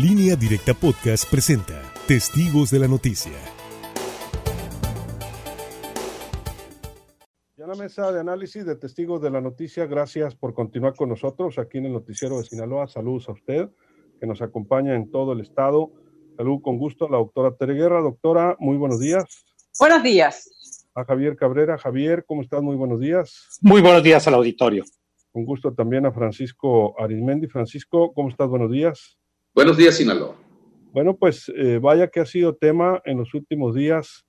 Línea Directa Podcast presenta Testigos de la Noticia. Ya la mesa de análisis de Testigos de la Noticia, gracias por continuar con nosotros aquí en el Noticiero de Sinaloa. Saludos a usted que nos acompaña en todo el estado. Salud con gusto a la doctora Tere Guerra. Doctora, muy buenos días. Buenos días. A Javier Cabrera. Javier, ¿cómo estás? Muy buenos días. Muy buenos días al auditorio. Con gusto también a Francisco Arismendi. Francisco, ¿cómo estás? Buenos días. Buenos días, Sinaloa. Bueno, pues eh, vaya que ha sido tema en los últimos días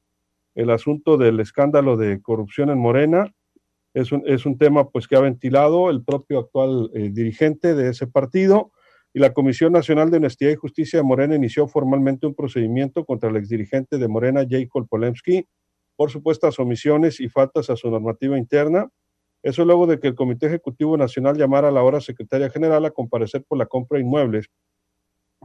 el asunto del escándalo de corrupción en Morena. Es un, es un tema pues que ha ventilado el propio actual eh, dirigente de ese partido y la Comisión Nacional de Honestidad y Justicia de Morena inició formalmente un procedimiento contra el exdirigente de Morena, Jacob Polemski, por supuestas omisiones y faltas a su normativa interna. Eso luego de que el Comité Ejecutivo Nacional llamara a la hora secretaria general a comparecer por la compra de inmuebles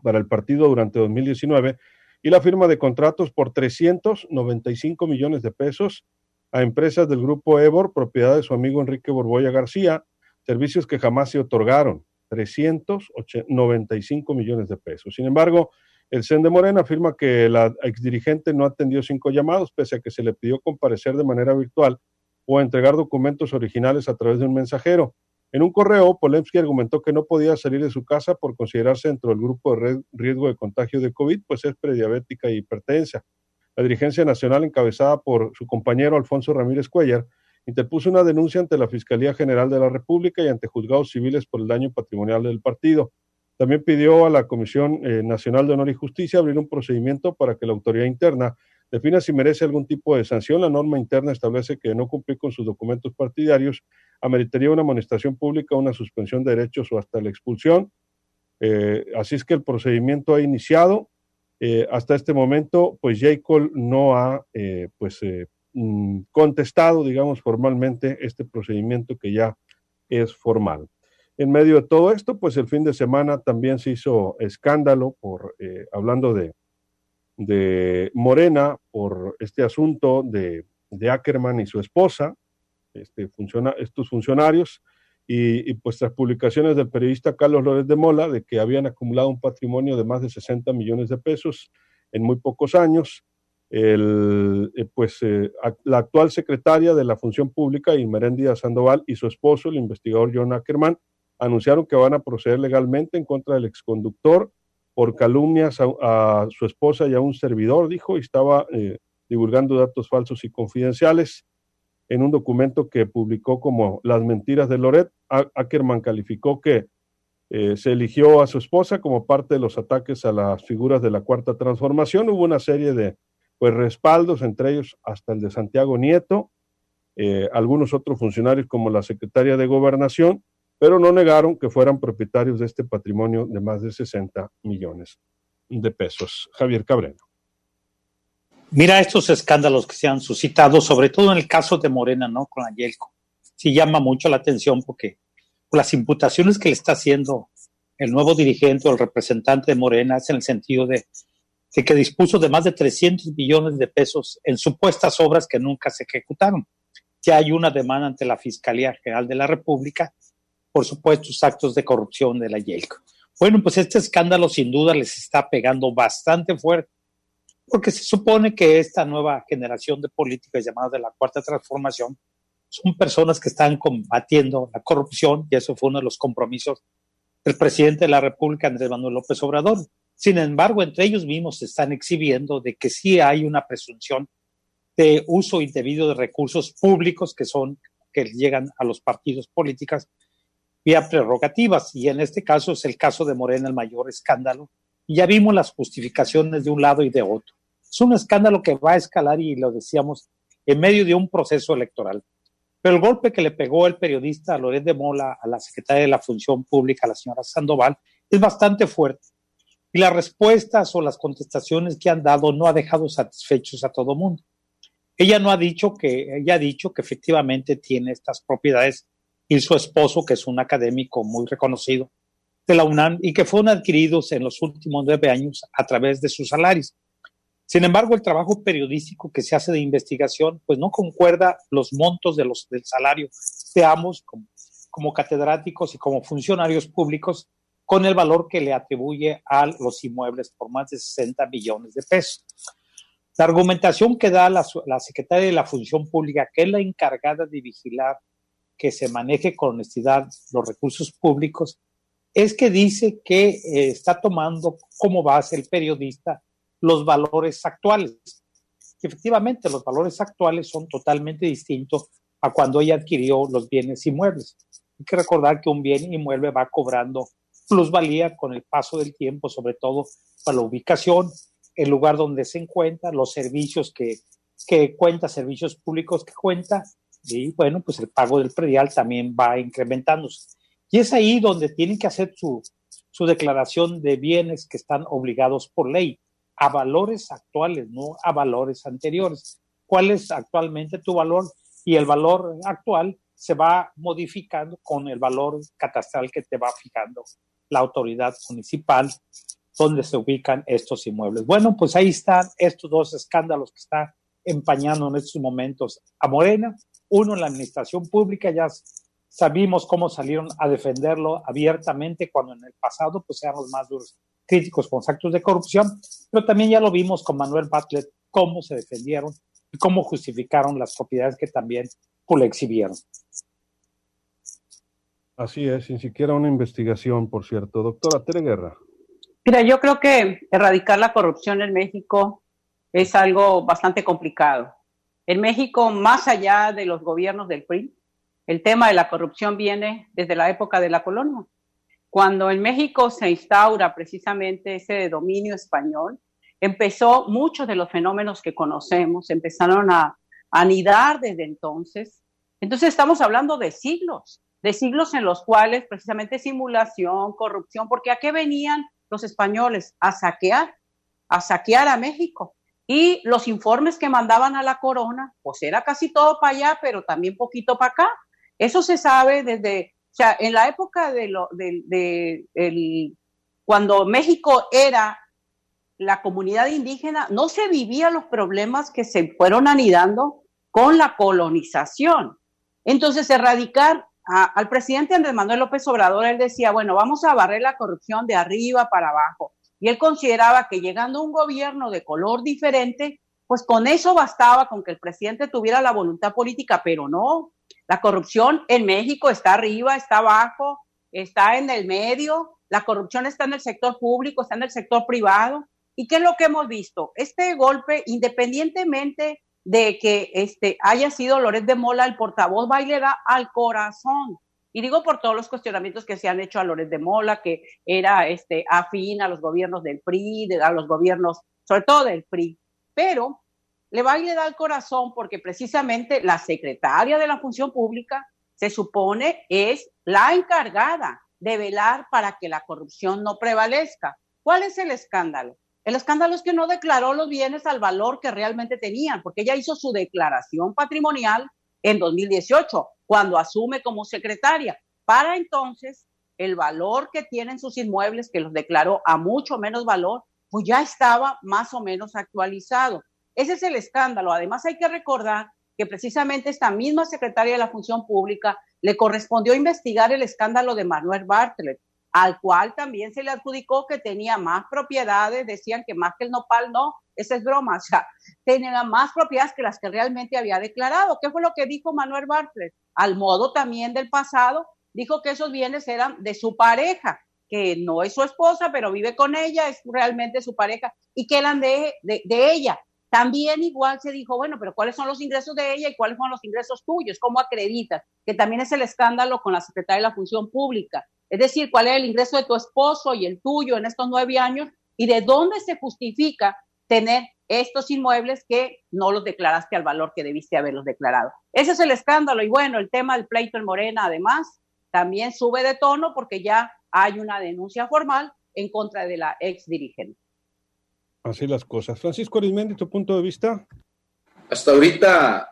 para el partido durante 2019 y la firma de contratos por 395 millones de pesos a empresas del grupo Ebor, propiedad de su amigo Enrique Borboya García, servicios que jamás se otorgaron, 395 millones de pesos. Sin embargo, el CEN de Morena afirma que la exdirigente no atendió cinco llamados, pese a que se le pidió comparecer de manera virtual o entregar documentos originales a través de un mensajero. En un correo, Polemski argumentó que no podía salir de su casa por considerarse dentro del grupo de riesgo de contagio de COVID, pues es prediabética y hipertensa. La dirigencia nacional, encabezada por su compañero Alfonso Ramírez Cuellar, interpuso una denuncia ante la Fiscalía General de la República y ante juzgados civiles por el daño patrimonial del partido. También pidió a la Comisión eh, Nacional de Honor y Justicia abrir un procedimiento para que la autoridad interna defina si merece algún tipo de sanción. La norma interna establece que no cumplir con sus documentos partidarios ameritaría una amonestación pública, una suspensión de derechos o hasta la expulsión. Eh, así es que el procedimiento ha iniciado. Eh, hasta este momento, pues J. Cole no ha eh, pues, mm, contestado, digamos, formalmente este procedimiento que ya es formal. En medio de todo esto, pues el fin de semana también se hizo escándalo por, hablando de, de Morena, por este asunto de, de Ackerman y su esposa, este, funciona, estos funcionarios. Y, pues tras publicaciones del periodista Carlos Lórez de Mola de que habían acumulado un patrimonio de más de 60 millones de pesos en muy pocos años, el, eh, pues eh, la actual secretaria de la Función Pública, Díaz Sandoval, y su esposo, el investigador John Ackerman, anunciaron que van a proceder legalmente en contra del exconductor por calumnias a, su esposa y a un servidor, dijo, y estaba eh, divulgando datos falsos y confidenciales en un documento que publicó como Las mentiras de Loret. Ackerman calificó que eh, se eligió a su esposa como parte de los ataques a las figuras de la Cuarta Transformación. Hubo una serie de pues, respaldos, entre ellos hasta el de Santiago Nieto, eh, algunos otros funcionarios como la secretaria de Gobernación, pero no negaron que fueran propietarios de este patrimonio de más de 60 millones de pesos. Javier Cabrera. Mira estos escándalos que se han suscitado, sobre todo en el caso de Morena, ¿no? Con Ayelco. Sí llama mucho la atención porque las imputaciones que le está haciendo el nuevo dirigente o el representante de Morena es en el sentido de, que dispuso de más de 300 millones de pesos en supuestas obras que nunca se ejecutaron. Ya hay una demanda ante la Fiscalía General de la República por supuestos actos de corrupción de la Yelco. Bueno, pues este escándalo sin duda les está pegando bastante fuerte porque se supone que esta nueva generación de políticos llamadas de la cuarta transformación son personas que están combatiendo la corrupción y eso fue uno de los compromisos del presidente de la República, Andrés Manuel López Obrador. Sin embargo, entre ellos mismos se están exhibiendo de que sí hay una presunción de uso indebido de recursos públicos que son que llegan a los partidos políticos vía prerrogativas y en este caso es el caso de Morena el mayor escándalo y ya vimos las justificaciones de un lado y de otro. Es un escándalo que va a escalar y lo decíamos en medio de un proceso electoral. Pero el golpe que le pegó el periodista Loret de Mola a la secretaria de la Función Pública, la señora Sandoval, es bastante fuerte. Y las respuestas o las contestaciones que han dado no ha dejado satisfechos a todo mundo. Ella no ha dicho que, ella ha dicho que efectivamente tiene estas propiedades y su esposo, que es un académico muy reconocido, de la UNAM y que fueron adquiridos en los últimos nueve años a través de sus salarios. Sin embargo, el trabajo periodístico que se hace de investigación, pues no concuerda los montos de los, del salario de ambos como, como catedráticos y como funcionarios públicos con el valor que le atribuye a los inmuebles por más de 60 millones de pesos. La argumentación que da la, la secretaria de la Función Pública, que es la encargada de vigilar que se maneje con honestidad los recursos públicos, es que dice que eh, está tomando como base el periodista los valores actuales. efectivamente, los valores actuales son totalmente distintos a cuando ella adquirió los bienes inmuebles. Hay que recordar que un bien inmueble va cobrando plusvalía con el paso del tiempo, sobre todo para la ubicación, el lugar donde se encuentra, los servicios que, que cuenta, servicios públicos que cuenta, y bueno, pues el pago del predial también va incrementándose. Y es ahí donde tienen que hacer su, su declaración de bienes que están obligados por ley a valores actuales, no a valores anteriores. ¿Cuál es actualmente tu valor? Y el valor actual se va modificando con el valor catastral que te va fijando la autoridad municipal donde se ubican estos inmuebles. Bueno, pues ahí están estos dos escándalos que está empañando en estos momentos a Morena. Uno en la administración pública, ya sabimos cómo salieron a defenderlo abiertamente cuando en el pasado pues eran los más duros críticos con actos de corrupción, pero también ya lo vimos con Manuel Bartlett, cómo se defendieron y cómo justificaron las propiedades que también pues, le exhibieron. Así es, sin siquiera una investigación, por cierto. Doctora Tere Guerra. Mira, yo creo que erradicar la corrupción en México es algo bastante complicado. En México, más allá de los gobiernos del PRI, el tema de la corrupción viene desde la época de la colonia. Cuando en México se instaura precisamente ese dominio español, empezó muchos de los fenómenos que conocemos, empezaron a, anidar desde entonces. Entonces estamos hablando de siglos, de siglos en los cuales precisamente simulación, corrupción, porque ¿a qué venían los españoles? A saquear, a saquear a México. Y los informes que mandaban a la corona, pues era casi todo para allá, pero también poquito para acá. Eso se sabe desde o sea, en la época de, lo, de, el, cuando México era la comunidad indígena, no se vivían los problemas que se fueron anidando con la colonización. Entonces, erradicar al presidente Andrés Manuel López Obrador, él decía, bueno, vamos a barrer la corrupción de arriba para abajo. Y él consideraba que llegando un gobierno de color diferente, pues con eso bastaba, con que el presidente tuviera la voluntad política, pero no, la corrupción en México está arriba, está abajo, está en el medio, la corrupción está en el sector público, está en el sector privado. ¿Y qué es lo que hemos visto? Este golpe, independientemente de que este, haya sido Loret de Mola el portavoz, va y le da al corazón. Y digo por todos los cuestionamientos que se han hecho a Loret de Mola, que era este, afín a los gobiernos del PRI, a los gobiernos, sobre todo del PRI. Pero le va y le da el corazón porque precisamente la secretaria de la función pública se supone es la encargada de velar para que la corrupción no prevalezca. ¿Cuál es el escándalo? El escándalo es que no declaró los bienes al valor que realmente tenían, porque ella hizo su declaración patrimonial en 2018, cuando asume como secretaria. Para entonces, el valor que tienen sus inmuebles, que los declaró a mucho menos valor, pues ya estaba más o menos actualizado. Ese es el escándalo. Además, hay que recordar que precisamente esta misma secretaria de la Función Pública le correspondió investigar el escándalo de Manuel Bartlett, al cual también se le adjudicó que tenía más propiedades, decían que más que el nopal no, esa es broma, o sea, tenía más propiedades que las que realmente había declarado. ¿Qué fue lo que dijo Manuel Bartlett? Al modo también del pasado, dijo que esos bienes eran de su pareja, que no es su esposa, pero vive con ella, es realmente su pareja, y que eran de, de, de ella. También igual se dijo, bueno, pero ¿cuáles son los ingresos de ella y cuáles son los ingresos tuyos? ¿Cómo acreditas? Que también es el escándalo con la Secretaría de la Función Pública. Es decir, ¿cuál es el ingreso de tu esposo y el tuyo en estos nueve años? ¿Y de dónde se justifica tener estos inmuebles que no los declaraste al valor que debiste haberlos declarado? Ese es el escándalo. Y bueno, el tema del pleito en Morena, además, también sube de tono porque ya hay una denuncia formal en contra de la ex dirigente. Así las cosas. Francisco Arismendi, tu punto de vista. Hasta ahorita,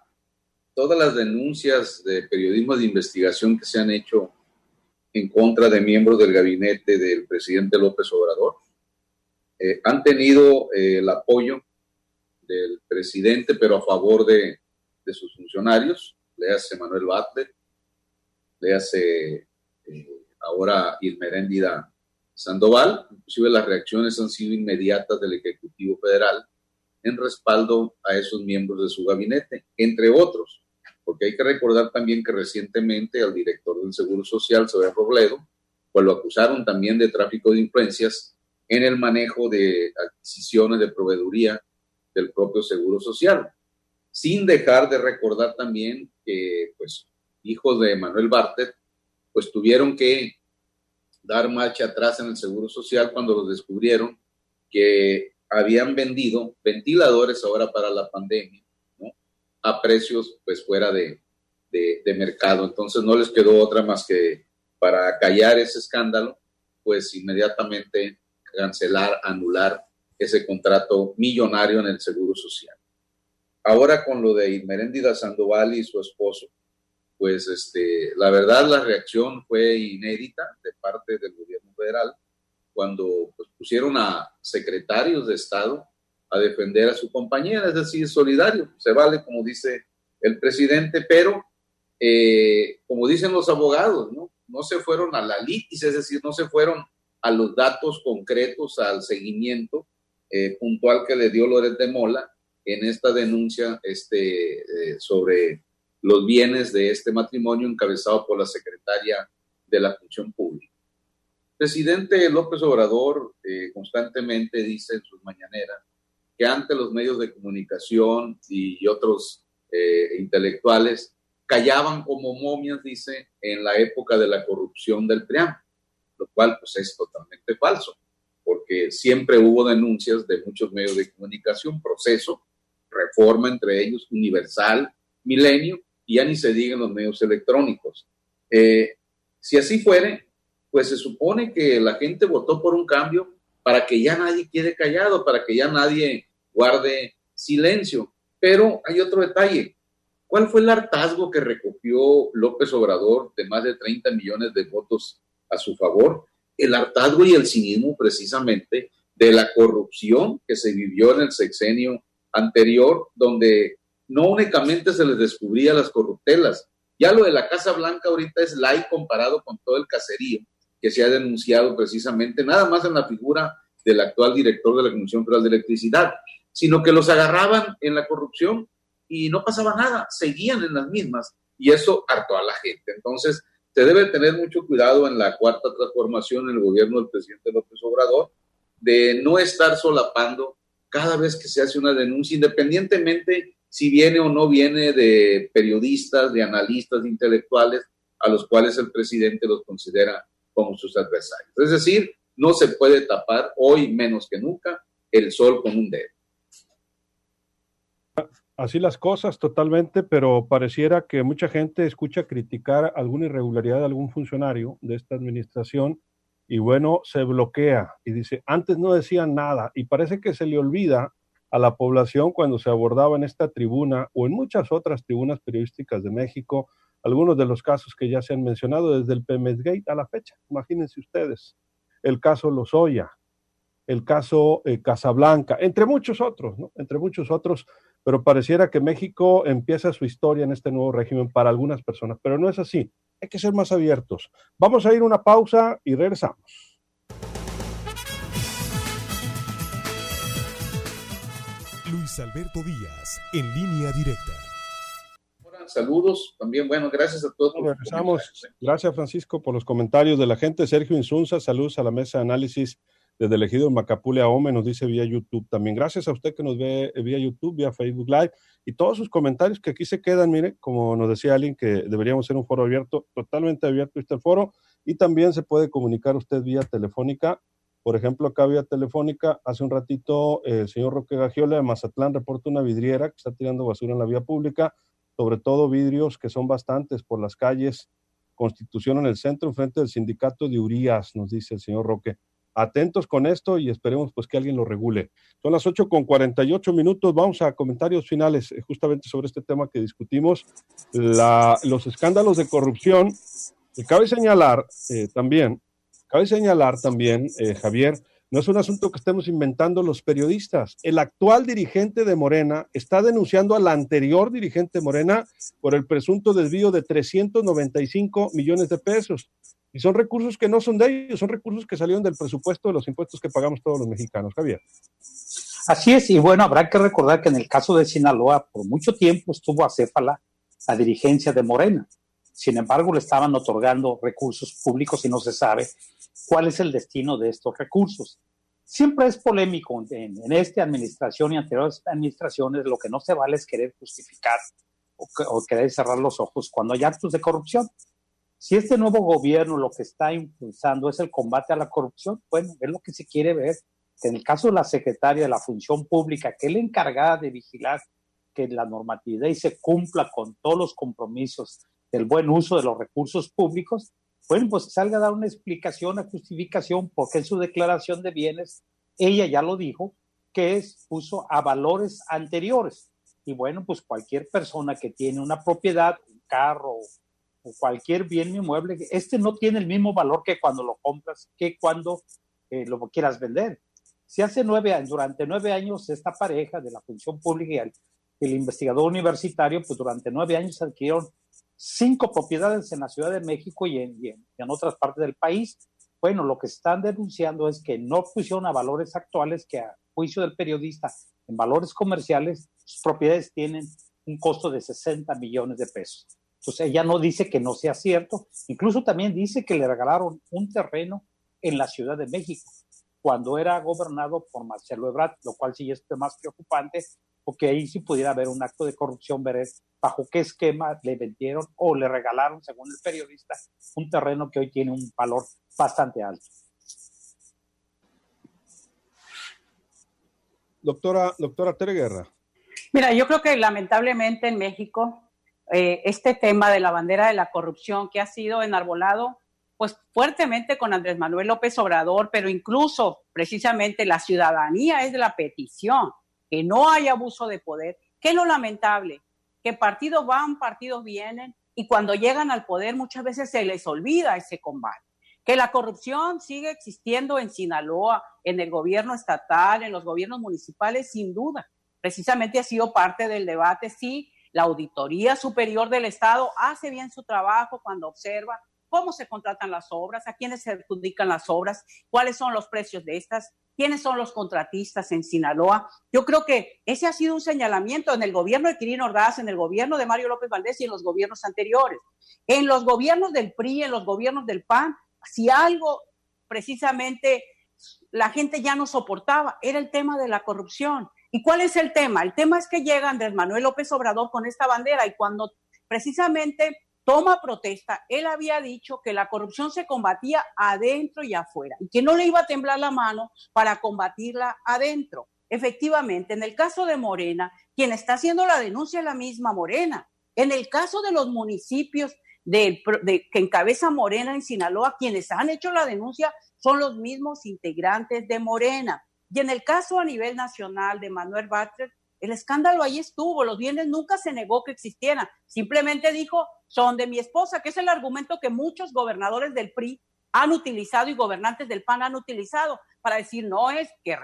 todas las denuncias de periodismo de investigación que se han hecho en contra de miembros del gabinete del presidente López Obrador eh, han tenido eh, el apoyo del presidente, pero a favor de, de sus funcionarios. Le hace Manuel Batler, le hace eh, ahora Irmeréndida Sandoval. Inclusive las reacciones han sido inmediatas del Ejecutivo Federal en respaldo a esos miembros de su gabinete, entre otros, porque hay que recordar también que recientemente al director del Seguro Social, Sober Robledo, pues lo acusaron también de tráfico de influencias en el manejo de adquisiciones de proveeduría del propio Seguro Social, sin dejar de recordar también que, pues, hijos de Manuel Bartet, pues tuvieron que dar marcha atrás en el Seguro Social cuando los descubrieron que habían vendido ventiladores ahora para la pandemia. A precios, pues, fuera de, de, de mercado. Entonces no les quedó otra más que para callar ese escándalo, pues inmediatamente cancelar, anular ese contrato millonario en el Seguro Social. Ahora con lo de Irmeréndida Sandoval y su esposo, pues este, la verdad la reacción fue inédita de parte del gobierno federal cuando pues, pusieron a secretarios de Estado a defender a su compañera, es decir, solidario, se vale como dice el presidente, pero eh, como dicen los abogados, ¿no? no se fueron a la litis, es decir, no se fueron a los datos concretos, al seguimiento eh, puntual que le dio Loret de Mola en esta denuncia este, eh, sobre los bienes de este matrimonio encabezado por la secretaria de la Función Pública. El presidente López Obrador eh, constantemente dice en sus mañaneras que ante los medios de comunicación y otros intelectuales callaban como momias, dice, en la época de la corrupción del PRIAM, lo cual pues es totalmente falso, porque siempre hubo denuncias de muchos medios de comunicación, proceso, reforma entre ellos, universal, milenio, y ya ni se digan los medios electrónicos. Eh, si así fuere, pues se supone que la gente votó por un cambio para que ya nadie quede callado, para que ya nadie guarde silencio. Pero hay otro detalle, ¿Cuál fue el hartazgo que recogió López Obrador de más de 30 millones de votos a su favor? El hartazgo y el cinismo precisamente de la corrupción que se vivió en el sexenio anterior, donde no únicamente se les descubría las corruptelas, ya lo de la Casa Blanca ahorita es light comparado con todo el caserío que se ha denunciado precisamente, nada más en la figura del actual director de la Comisión Federal de Electricidad, sino que los agarraban en la corrupción y no pasaba nada, seguían en las mismas y eso hartó a la gente. Entonces, se debe tener mucho cuidado en la cuarta transformación en el gobierno del presidente López Obrador de no estar solapando cada vez que se hace una denuncia, independientemente si viene o no viene de periodistas, de analistas, de intelectuales, a los cuales el presidente los considera como sus adversarios. Es decir, no se puede tapar hoy menos que nunca el sol con un dedo. Así las cosas totalmente, pero pareciera que mucha gente escucha criticar alguna irregularidad de algún funcionario de esta administración y bueno, se bloquea y dice, antes no decían nada y parece que se le olvida a la población cuando se abordaba en esta tribuna o en muchas otras tribunas periodísticas de México algunos de los casos que ya se han mencionado desde el Gate a la fecha. Imagínense ustedes, el caso Lozoya, el caso eh, Casablanca, entre muchos otros, ¿no? Entre muchos otros pero pareciera que México empieza su historia en este nuevo régimen para algunas personas, pero no es así. Hay que ser más abiertos. Vamos a ir a una pausa y regresamos. Luis Alberto Díaz, en línea directa. Saludos, también, bueno, gracias a todos. regresamos. Gracias, Francisco, por los comentarios de la gente. Sergio Insunza, saludos a la mesa de análisis desde elegido en Macapule a Ome, nos dice vía YouTube también. Gracias a usted que nos ve vía YouTube, vía Facebook Live y todos sus comentarios que aquí se quedan, mire, como nos decía alguien que deberíamos ser un foro abierto, totalmente abierto este foro y también se puede comunicar usted vía telefónica. Por ejemplo, acá vía telefónica, hace un ratito el señor Roque Gagiola de Mazatlán reporta una vidriera que está tirando basura en la vía pública, sobre todo vidrios que son bastantes por las calles Constitución en el centro, frente del sindicato de Urias, nos dice el señor Roque atentos con esto y esperemos pues que alguien lo regule. Son las 8 con 48 minutos, vamos a comentarios finales eh, justamente sobre este tema que discutimos, los escándalos de corrupción. Y cabe señalar eh, también, cabe señalar también, eh, Javier, no es un asunto que estemos inventando los periodistas. El actual dirigente de Morena está denunciando al anterior dirigente Morena por el presunto desvío de 395 millones de pesos. Y son recursos que no son de ellos, son recursos que salieron del presupuesto de los impuestos que pagamos todos los mexicanos. Javier. Así es, y bueno, habrá que recordar que en el caso de Sinaloa, por mucho tiempo estuvo acéfala la dirigencia de Morena. Sin embargo, le estaban otorgando recursos públicos y no se sabe cuál es el destino de estos recursos. Siempre es polémico en, en esta administración y anteriores administraciones, lo que no se vale es querer justificar o, o querer cerrar los ojos cuando hay actos de corrupción. Si este nuevo gobierno lo que está impulsando es el combate a la corrupción, bueno, es lo que se quiere ver. En el caso de la secretaria de la Función Pública, que es la encargada de vigilar que la normatividad y se cumpla con todos los compromisos del buen uso de los recursos públicos, bueno, pues salga a dar una explicación, una justificación, porque en su declaración de bienes, ella ya lo dijo, que es puso a valores anteriores. Y bueno, pues cualquier persona que tiene una propiedad, un carro o cualquier bien inmueble, este no tiene el mismo valor que cuando lo compras, que cuando eh, lo quieras vender. Si hace nueve años, durante nueve años, esta pareja de la función pública y el, el investigador universitario, pues durante nueve años adquirieron cinco propiedades en la Ciudad de México y en, y en, y en otras partes del país. Bueno, lo que están denunciando es que no pusieron a valores actuales que a juicio del periodista en valores comerciales, sus propiedades tienen un costo de 60 millones de pesos. Entonces ella no dice que no sea cierto, incluso también dice que le regalaron un terreno en la Ciudad de México cuando era gobernado por Marcelo Ebrard, lo cual sí es más preocupante porque ahí sí pudiera haber un acto de corrupción, ver bajo qué esquema le vendieron o le regalaron, según el periodista, un terreno que hoy tiene un valor bastante alto. Doctora, doctora Tere Guerra. Mira, yo creo que lamentablemente en México eh, este tema de la bandera de la corrupción que ha sido enarbolado pues fuertemente con Andrés Manuel López Obrador, pero incluso precisamente la ciudadanía es de la petición que no hay abuso de poder, que lo lamentable, que partidos van, partidos vienen, y cuando llegan al poder muchas veces se les olvida ese combate. Que la corrupción sigue existiendo en Sinaloa, en el gobierno estatal, en los gobiernos municipales, sin duda. Precisamente ha sido parte del debate si la Auditoría Superior del Estado hace bien su trabajo cuando observa cómo se contratan las obras, a quiénes se adjudican las obras, cuáles son los precios de estas, quiénes son los contratistas en Sinaloa. Yo creo que ese ha sido un señalamiento en el gobierno de Quirino Ordaz, en el gobierno de Mario López Valdés y en los gobiernos anteriores. En los gobiernos del PRI, en los gobiernos del PAN, si algo precisamente la gente ya no soportaba, era el tema de la corrupción. ¿Y cuál es el tema? El tema es que llega Andrés Manuel López Obrador con esta bandera y cuando precisamente toma protesta, él había dicho que la corrupción se combatía adentro y afuera y que no le iba a temblar la mano para combatirla adentro. Efectivamente, en el caso de Morena, quien está haciendo la denuncia es la misma Morena. En el caso de los municipios de, de, que encabeza Morena en Sinaloa, quienes han hecho la denuncia son los mismos integrantes de Morena. Y en el caso a nivel nacional de Manuel Butler, el escándalo ahí estuvo, los bienes nunca se negó que existieran, simplemente dijo, son de mi esposa, que es el argumento que muchos gobernadores del PRI han utilizado y gobernantes del PAN han utilizado para decir, no es que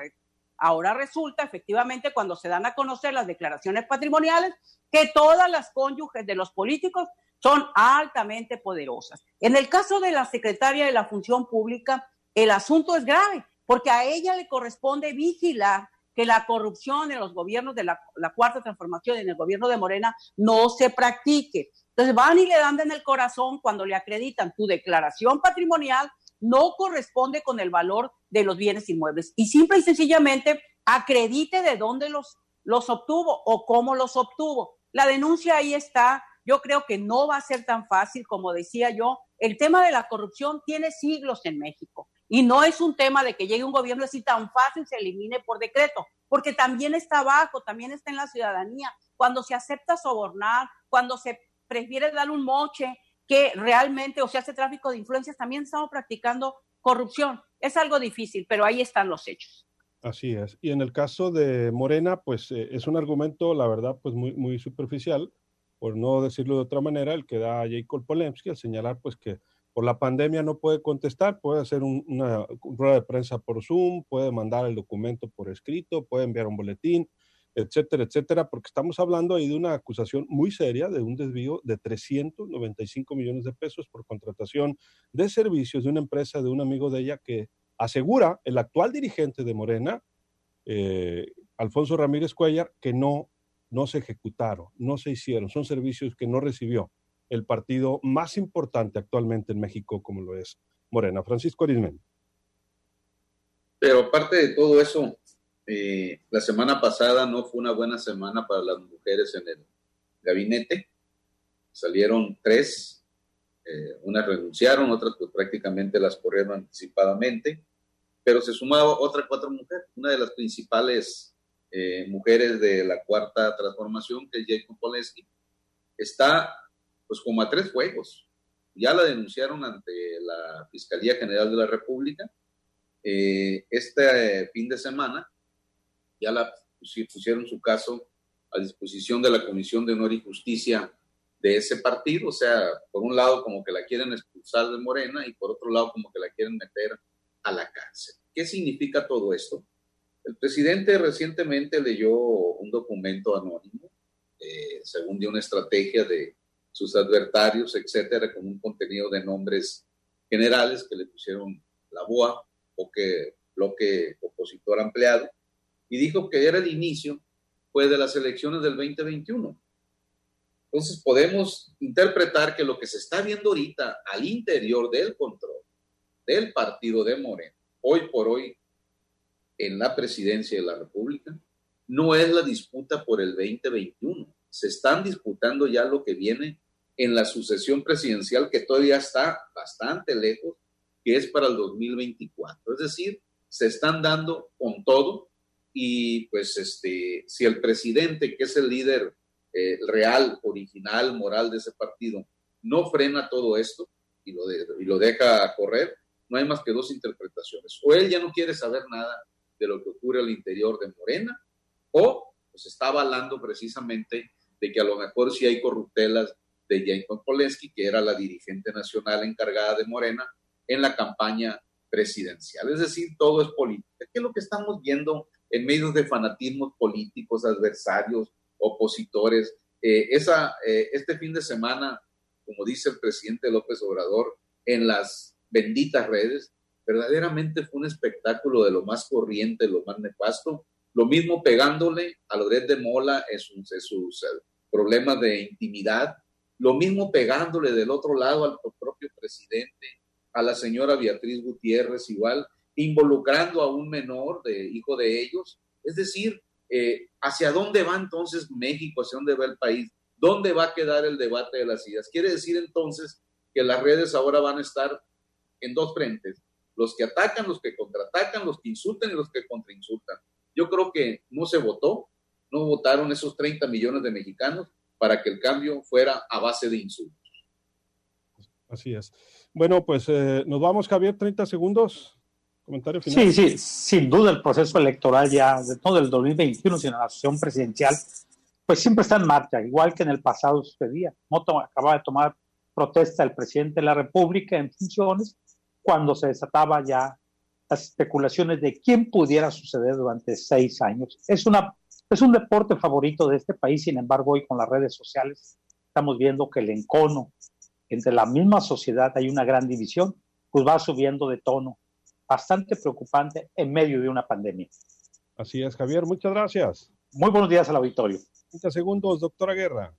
ahora resulta efectivamente cuando se dan a conocer las declaraciones patrimoniales que todas las cónyuges de los políticos son altamente poderosas. En el caso de la secretaria de la Función Pública, el asunto es grave, porque a ella le corresponde vigilar que la corrupción en los gobiernos de la, cuarta transformación, en el gobierno de Morena, no se practique. Entonces van y le dan en el corazón cuando le acreditan tu declaración patrimonial no corresponde con el valor de los bienes inmuebles. Y simple y sencillamente acredite de dónde los, los obtuvo o cómo los obtuvo. La denuncia ahí está. Yo creo que no va a ser tan fácil, como decía yo. El tema de la corrupción tiene siglos en México. Y no es un tema de que llegue un gobierno así tan fácil, se elimine por decreto, porque también está abajo, también está en la ciudadanía. Cuando se acepta sobornar, cuando se prefiere dar un moche que realmente o se hace tráfico de influencias, también estamos practicando corrupción. Es algo difícil, pero ahí están los hechos. Así es. Y en el caso de Morena, pues eh, es un argumento, la verdad, pues muy, superficial, por no decirlo de otra manera, el que da Jacob Polemski al señalar pues que por la pandemia no puede contestar, puede hacer un, una rueda de prensa por Zoom, puede mandar el documento por escrito, puede enviar un boletín. etcétera, etcétera, porque estamos hablando ahí de una acusación muy seria de un desvío de 395 millones de pesos por contratación de servicios de una empresa de un amigo de ella que asegura el actual dirigente de Morena, eh, Alfonso Ramírez Cuellar, que no, no se ejecutaron, no se hicieron, son servicios que no recibió el partido más importante actualmente en México, como lo es Morena. Francisco Arismen. Pero aparte de todo eso, eh, la semana pasada no fue una buena semana para las mujeres en el gabinete. Salieron tres, eh, unas renunciaron, otras pues prácticamente las corrieron anticipadamente, pero se sumaba otra cuatro mujeres. Una de las principales eh, mujeres de la cuarta transformación, que es Jacob Poleski, está pues como a tres juegos. Ya la denunciaron ante la Fiscalía General de la República. este fin de semana ya la pusieron su caso a disposición de la Comisión de Honor y Justicia de ese partido, o sea, por un lado como que la quieren expulsar de Morena y por otro lado como que la quieren meter a la cárcel. ¿Qué significa todo esto? El presidente recientemente leyó un documento anónimo, eh, según de una estrategia de sus adversarios, etcétera, con un contenido de nombres generales que le pusieron la BOA o que bloque opositor ampliado y dijo que era el inicio pues, de las elecciones del 2021. Entonces podemos interpretar que lo que se está viendo ahorita al interior del control del partido de Moreno, hoy por hoy en la presidencia de la República, no es la disputa por el 2021. Se están disputando ya lo que viene en la sucesión presidencial que todavía está bastante lejos, que es para el 2024. Es decir, se están dando con todo y pues este, si el presidente, que es el líder eh, real, original, moral de ese partido, no frena todo esto y lo, y lo deja correr, no hay más que dos interpretaciones. O él ya no quiere saber nada de lo que ocurre al interior de Morena, o pues está avalando precisamente de que a lo mejor sí hay corruptelas de Jacob Polensky, que era la dirigente nacional encargada de Morena en la campaña presidencial. Es decir, todo es política. ¿Qué es lo que estamos viendo en medios de fanatismos políticos, adversarios, opositores. Eh, esa, eh, este fin de semana, como dice el presidente López Obrador, en las benditas redes, verdaderamente fue un espectáculo de lo más corriente, lo más nefasto. Lo mismo pegándole a Loret de Mola en sus, en problemas de intimidad, lo mismo pegándole del otro lado al propio presidente, a la señora Beatriz Gutiérrez igual, involucrando a un menor, de hijo de ellos. Es decir, eh, ¿hacia dónde va entonces México? ¿Hacia dónde va el país? ¿Dónde va a quedar el debate de las ideas? Quiere decir entonces que las redes ahora van a estar en dos frentes, los que atacan, los que contraatacan, los que insultan y los que contrainsultan. Yo creo que no se votó, no votaron esos 30 millones de mexicanos para que el cambio fuera a base de insultos. Así es. Bueno, pues eh, nos vamos, Javier, 30 segundos. Sí, sí, sin duda el proceso electoral ya, no del 2021, sino la sesión presidencial, pues siempre está en marcha, igual que en el pasado sucedía. No acababa de tomar protesta el presidente de la República en funciones cuando se desataba ya las especulaciones de quién pudiera suceder durante seis años. Es, una, es un deporte favorito de este país, sin embargo, hoy con las redes sociales estamos viendo que el encono entre la misma sociedad hay una gran división, pues va subiendo de tono bastante preocupante en medio de una pandemia. Así es, Javier, muchas gracias. Muy buenos días al auditorio. 30 segundos, doctora Guerra.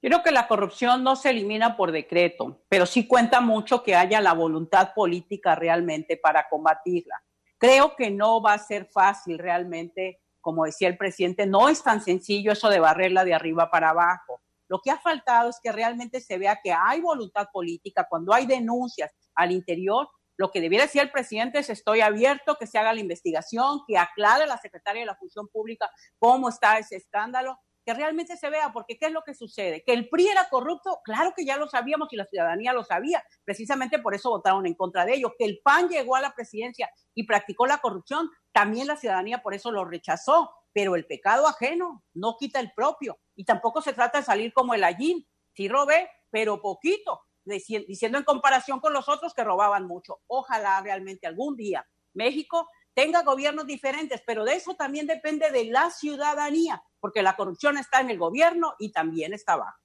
Creo que la corrupción no se elimina por decreto, pero sí cuenta mucho que haya la voluntad política realmente para combatirla. Creo que no va a ser fácil realmente, como decía el presidente, no es tan sencillo eso de barrerla de arriba para abajo. Lo que ha faltado es que realmente se vea que hay voluntad política cuando hay denuncias al interior lo que debiera decir el presidente es estoy abierto, que se haga la investigación, que aclare la secretaria de la Función Pública cómo está ese escándalo, que realmente se vea, porque ¿qué es lo que sucede? Que el PRI era corrupto, claro que ya lo sabíamos y la ciudadanía lo sabía, precisamente por eso votaron en contra de ello. Que el PAN llegó a la presidencia y practicó la corrupción, también la ciudadanía por eso lo rechazó, pero el pecado ajeno no quita el propio y tampoco se trata de salir como el allín, sí robé, pero poquito, diciendo en comparación con los otros que robaban mucho. Ojalá realmente algún día México tenga gobiernos diferentes, pero de eso también depende de la ciudadanía, porque la corrupción está en el gobierno y también está abajo.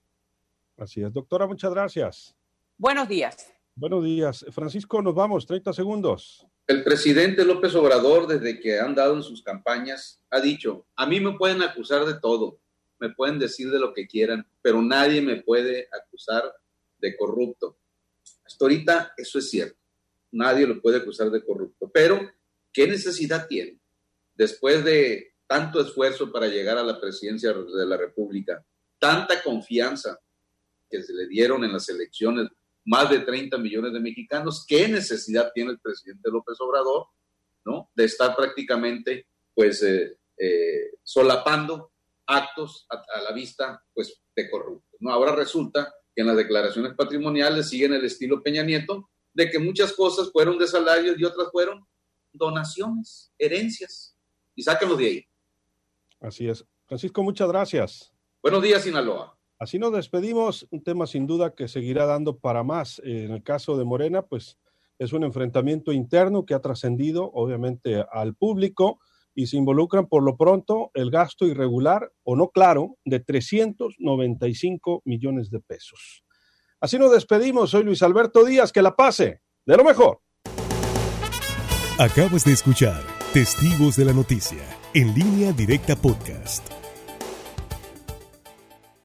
Así es, doctora, muchas gracias. Buenos días. Buenos días. Francisco, nos vamos, 30 segundos. El presidente López Obrador, desde que han dado en sus campañas, ha dicho, a mí me pueden acusar de todo, me pueden decir de lo que quieran, pero nadie me puede acusar de corrupto. Hasta ahorita eso es cierto, nadie lo puede acusar de corrupto, pero ¿qué necesidad tiene? Después de tanto esfuerzo para llegar a la presidencia de la República, tanta confianza que se le dieron en las elecciones, más de 30 millones de mexicanos, ¿qué necesidad tiene el presidente López Obrador, ¿no? De estar prácticamente, pues, eh, eh, solapando actos a, la vista, pues, de corruptos, ¿no? Ahora resulta que en las declaraciones patrimoniales siguen el estilo Peña Nieto, de que muchas cosas fueron de salarios y otras fueron donaciones, herencias, y sáquenlo de ahí. Así es. Francisco, muchas gracias. Buenos días, Sinaloa. Así nos despedimos, un tema sin duda que seguirá dando para más. En el caso de Morena, pues es un enfrentamiento interno que ha trascendido obviamente al público y se involucran por lo pronto el gasto irregular o no claro de 395 millones de pesos. Así nos despedimos, soy Luis Alberto Díaz, que la pase de lo mejor. Acabas de escuchar Testigos de la Noticia en línea directa podcast.